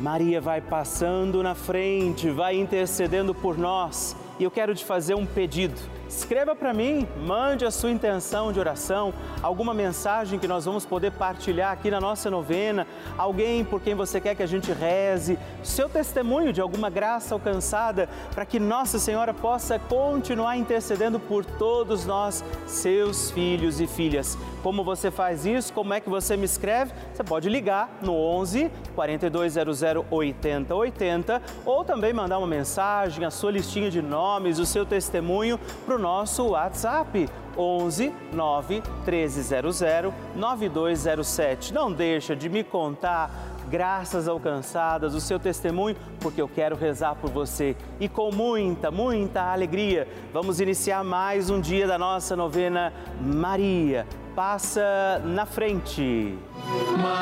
Maria vai passando na frente, vai intercedendo por nós. E eu quero te fazer um pedido Escreva para mim, mande a sua intenção de oração, alguma mensagem que nós vamos poder partilhar aqui na nossa novena, alguém por quem você quer que a gente reze, seu testemunho de alguma graça alcançada, para que Nossa Senhora possa continuar intercedendo por todos nós, seus filhos e filhas. Como você faz isso? Como é que você me escreve? Você pode ligar no 11 4200 8080 ou também mandar uma mensagem, a sua listinha de nomes, o seu testemunho para o nosso WhatsApp 11 9 1300 9207. Não deixa de me contar graças alcançadas, o seu testemunho, porque eu quero rezar por você. E com muita, muita alegria, vamos iniciar mais um dia da nossa novena Maria. Passa na frente. Maria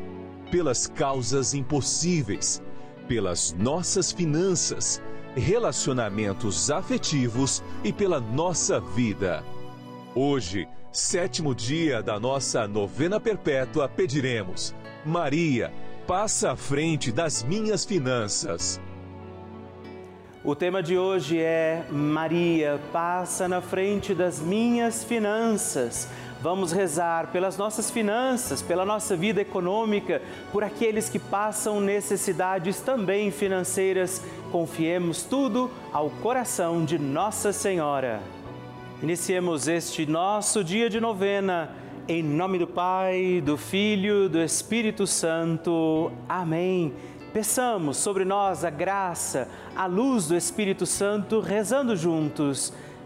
pelas causas impossíveis, pelas nossas finanças, relacionamentos afetivos e pela nossa vida. Hoje, sétimo dia da nossa novena perpétua, pediremos: Maria, passa à frente das minhas finanças. O tema de hoje é Maria, passa na frente das minhas finanças. Vamos rezar pelas nossas finanças, pela nossa vida econômica, por aqueles que passam necessidades também financeiras. Confiemos tudo ao coração de Nossa Senhora. Iniciemos este nosso dia de novena. Em nome do Pai, do Filho, do Espírito Santo. Amém. Peçamos sobre nós a graça, a luz do Espírito Santo, rezando juntos.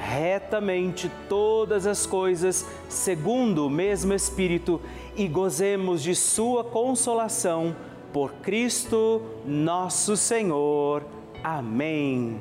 retamente todas as coisas segundo o mesmo Espírito e gozemos de Sua consolação por Cristo nosso Senhor. Amém.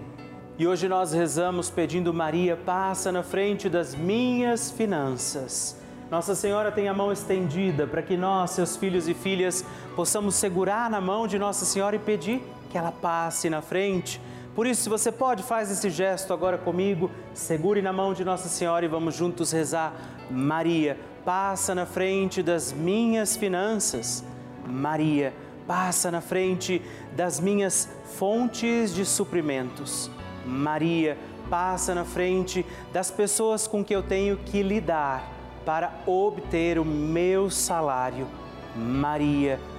E hoje nós rezamos pedindo Maria, passa na frente das minhas finanças. Nossa Senhora tem a mão estendida para que nós, seus filhos e filhas, possamos segurar na mão de Nossa Senhora e pedir que ela passe na frente por isso, se você pode, faz esse gesto agora comigo, segure na mão de Nossa Senhora e vamos juntos rezar. Maria, passa na frente das minhas finanças. Maria, passa na frente das minhas fontes de suprimentos. Maria, passa na frente das pessoas com que eu tenho que lidar para obter o meu salário. Maria, passa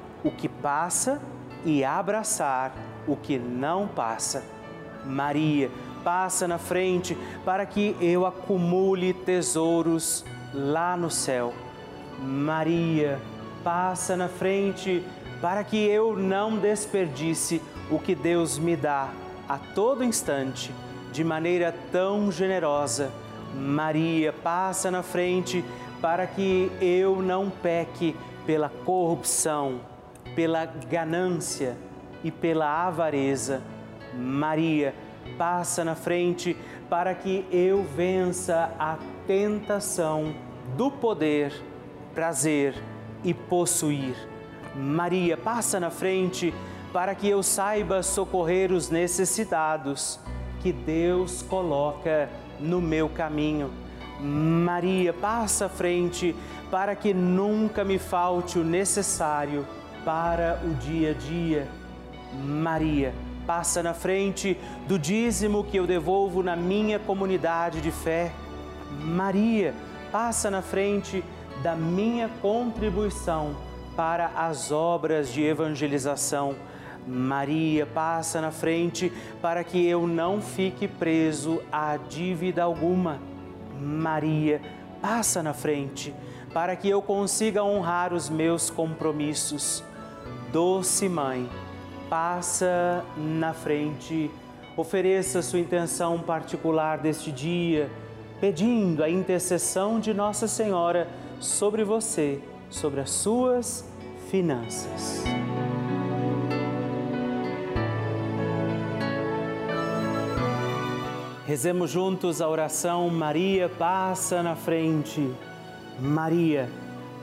o que passa e abraçar o que não passa. Maria, passa na frente para que eu acumule tesouros lá no céu. Maria, passa na frente para que eu não desperdice o que Deus me dá a todo instante, de maneira tão generosa. Maria, passa na frente para que eu não peque pela corrupção, pela ganância e pela avareza. Maria, passa na frente para que eu vença a tentação do poder, prazer e possuir. Maria, passa na frente para que eu saiba socorrer os necessitados que Deus coloca no meu caminho. Maria, passa à frente para que nunca me falte o necessário para o dia a dia. Maria, passa na frente do dízimo que eu devolvo na minha comunidade de fé. Maria, passa na frente da minha contribuição para as obras de evangelização. Maria passa na frente para que eu não fique preso a dívida alguma. Maria passa na frente para que eu consiga honrar os meus compromissos. Doce Mãe, passa na frente, ofereça sua intenção particular deste dia, pedindo a intercessão de Nossa Senhora sobre você, sobre as suas finanças. Rezemos juntos a oração Maria passa na frente. Maria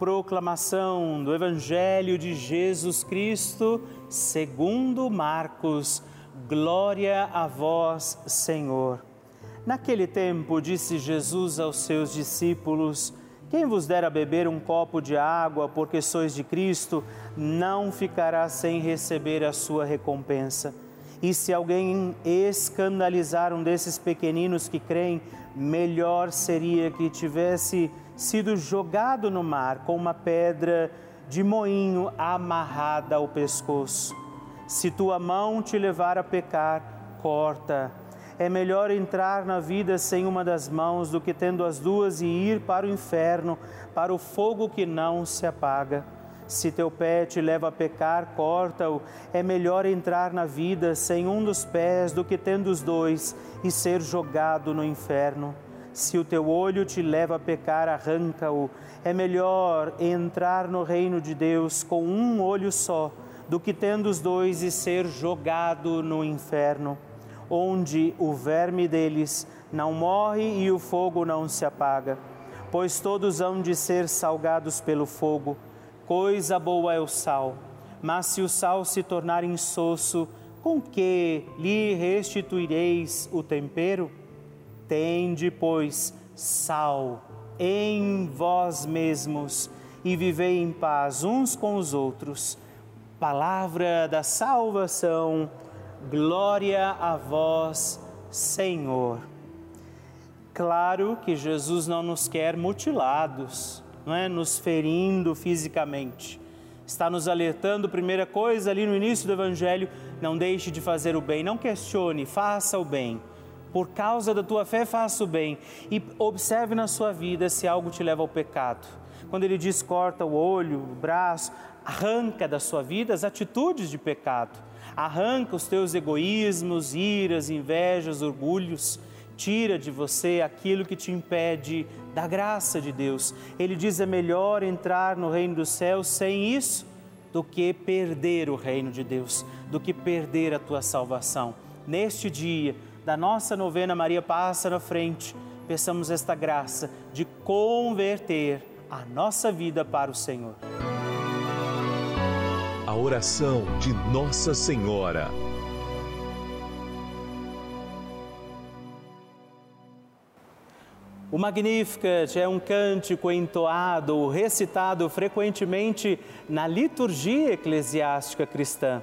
Proclamação do Evangelho de Jesus Cristo, segundo Marcos. Glória a vós, Senhor. Naquele tempo, disse Jesus aos seus discípulos: quem vos der a beber um copo de água, porque sois de Cristo, não ficará sem receber a sua recompensa. E se alguém escandalizar um desses pequeninos que creem, melhor seria que tivesse sido jogado no mar com uma pedra de moinho amarrada ao pescoço. Se tua mão te levar a pecar, corta É melhor entrar na vida sem uma das mãos do que tendo as duas e ir para o inferno, para o fogo que não se apaga. Se teu pé te leva a pecar, corta-o. É melhor entrar na vida sem um dos pés do que tendo os dois e ser jogado no inferno. Se o teu olho te leva a pecar, arranca-o. É melhor entrar no reino de Deus com um olho só do que tendo os dois e ser jogado no inferno, onde o verme deles não morre e o fogo não se apaga. Pois todos hão de ser salgados pelo fogo Coisa boa é o sal, mas se o sal se tornar insosso, com que lhe restituireis o tempero? Tende, pois, sal em vós mesmos e vivei em paz uns com os outros. Palavra da salvação, glória a vós, Senhor. Claro que Jesus não nos quer mutilados não é? nos ferindo fisicamente. Está nos alertando, primeira coisa, ali no início do Evangelho, não deixe de fazer o bem, não questione, faça o bem. Por causa da tua fé, faça o bem. E observe na sua vida se algo te leva ao pecado. Quando ele diz corta o olho, o braço, arranca da sua vida as atitudes de pecado. Arranca os teus egoísmos, iras, invejas, orgulhos tira de você aquilo que te impede da graça de Deus. Ele diz: é melhor entrar no reino dos céus sem isso do que perder o reino de Deus, do que perder a tua salvação. Neste dia da nossa novena, Maria passa na frente, peçamos esta graça de converter a nossa vida para o Senhor. A oração de Nossa Senhora. O Magnificat é um cântico entoado, recitado frequentemente na liturgia eclesiástica cristã.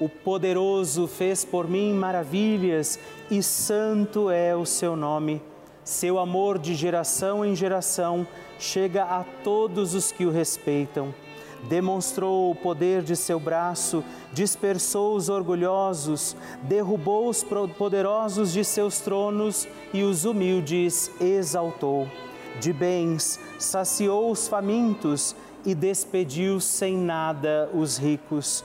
O poderoso fez por mim maravilhas e santo é o seu nome. Seu amor de geração em geração chega a todos os que o respeitam demonstrou o poder de seu braço, dispersou os orgulhosos, derrubou os poderosos de seus tronos e os humildes exaltou. De bens saciou os famintos e despediu sem nada os ricos.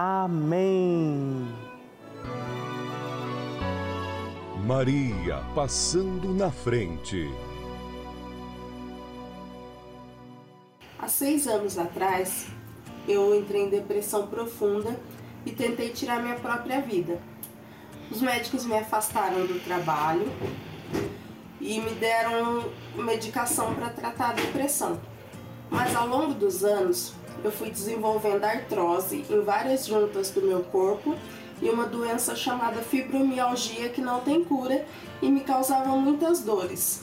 Amém. Maria passando na frente. Há seis anos atrás, eu entrei em depressão profunda e tentei tirar minha própria vida. Os médicos me afastaram do trabalho e me deram medicação para tratar a depressão. Mas ao longo dos anos, eu fui desenvolvendo artrose em várias juntas do meu corpo e uma doença chamada fibromialgia que não tem cura e me causava muitas dores.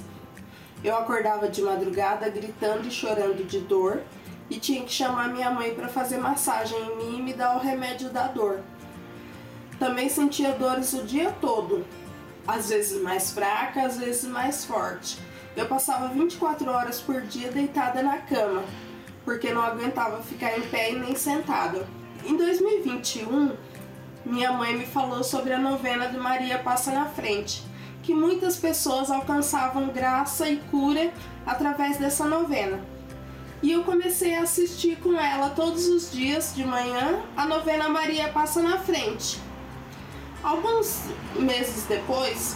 Eu acordava de madrugada gritando e chorando de dor e tinha que chamar minha mãe para fazer massagem em mim e me dar o remédio da dor. Também sentia dores o dia todo, às vezes mais fraca, às vezes mais forte. Eu passava 24 horas por dia deitada na cama, porque não aguentava ficar em pé e nem sentada. Em 2021, minha mãe me falou sobre a novena de Maria Passa na Frente, que muitas pessoas alcançavam graça e cura através dessa novena. E eu comecei a assistir com ela todos os dias de manhã a novena Maria Passa na Frente. Alguns meses depois,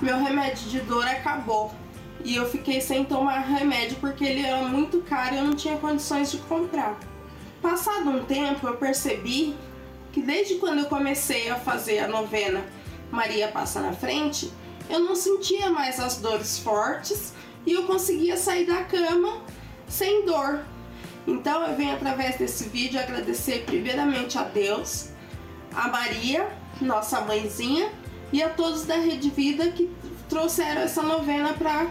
meu remédio de dor acabou e eu fiquei sem tomar remédio porque ele era muito caro e eu não tinha condições de comprar. Passado um tempo, eu percebi que desde quando eu comecei a fazer a novena Maria Passa na Frente, eu não sentia mais as dores fortes e eu conseguia sair da cama sem dor. Então eu venho através desse vídeo agradecer primeiramente a Deus, a Maria, nossa mãezinha, e a todos da Rede Vida que trouxeram essa novena para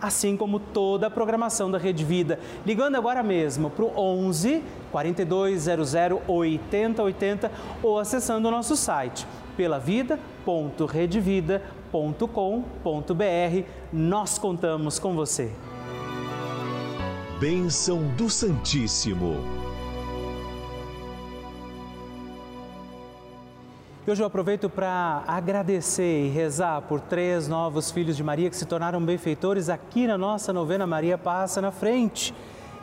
assim como toda a programação da Rede Vida. Ligando agora mesmo para o 11 4200 8080 ou acessando o nosso site pelavida.redvida.com.br. Nós contamos com você. Bênção do Santíssimo. Hoje eu aproveito para agradecer e rezar por três novos filhos de Maria que se tornaram benfeitores aqui na nossa novena Maria Passa na Frente.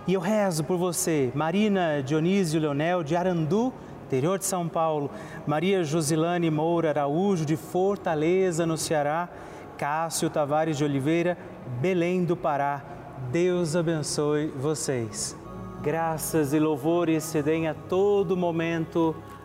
E eu rezo por você, Marina Dionísio Leonel de Arandu, interior de São Paulo, Maria Josilane Moura Araújo de Fortaleza, no Ceará, Cássio Tavares de Oliveira, Belém do Pará. Deus abençoe vocês. Graças e louvores se deem a todo momento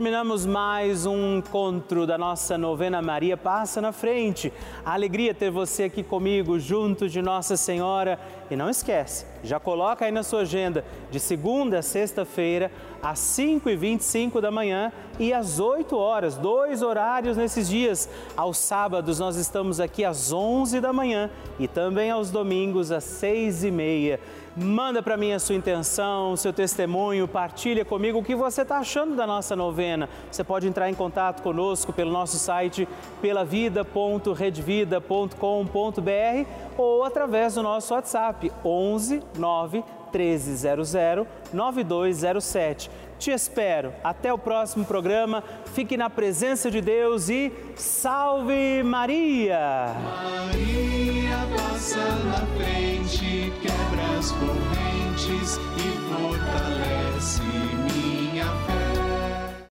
Terminamos mais um encontro da nossa novena Maria Passa na Frente. A alegria ter você aqui comigo, junto de Nossa Senhora. E não esquece, já coloca aí na sua agenda, de segunda a sexta-feira, às 5h25 da manhã e às 8 horas, dois horários nesses dias. Aos sábados nós estamos aqui às 11 da manhã e também aos domingos às 6h30. Manda para mim a sua intenção, seu testemunho, partilha comigo o que você está achando da nossa novena. Você pode entrar em contato conosco pelo nosso site pelavida.redvida.com.br ou através do nosso WhatsApp 11 9 1300 9207. Te espero. Até o próximo programa. Fique na presença de Deus e salve Maria! Maria passa na frente, quebra as correntes e fortalece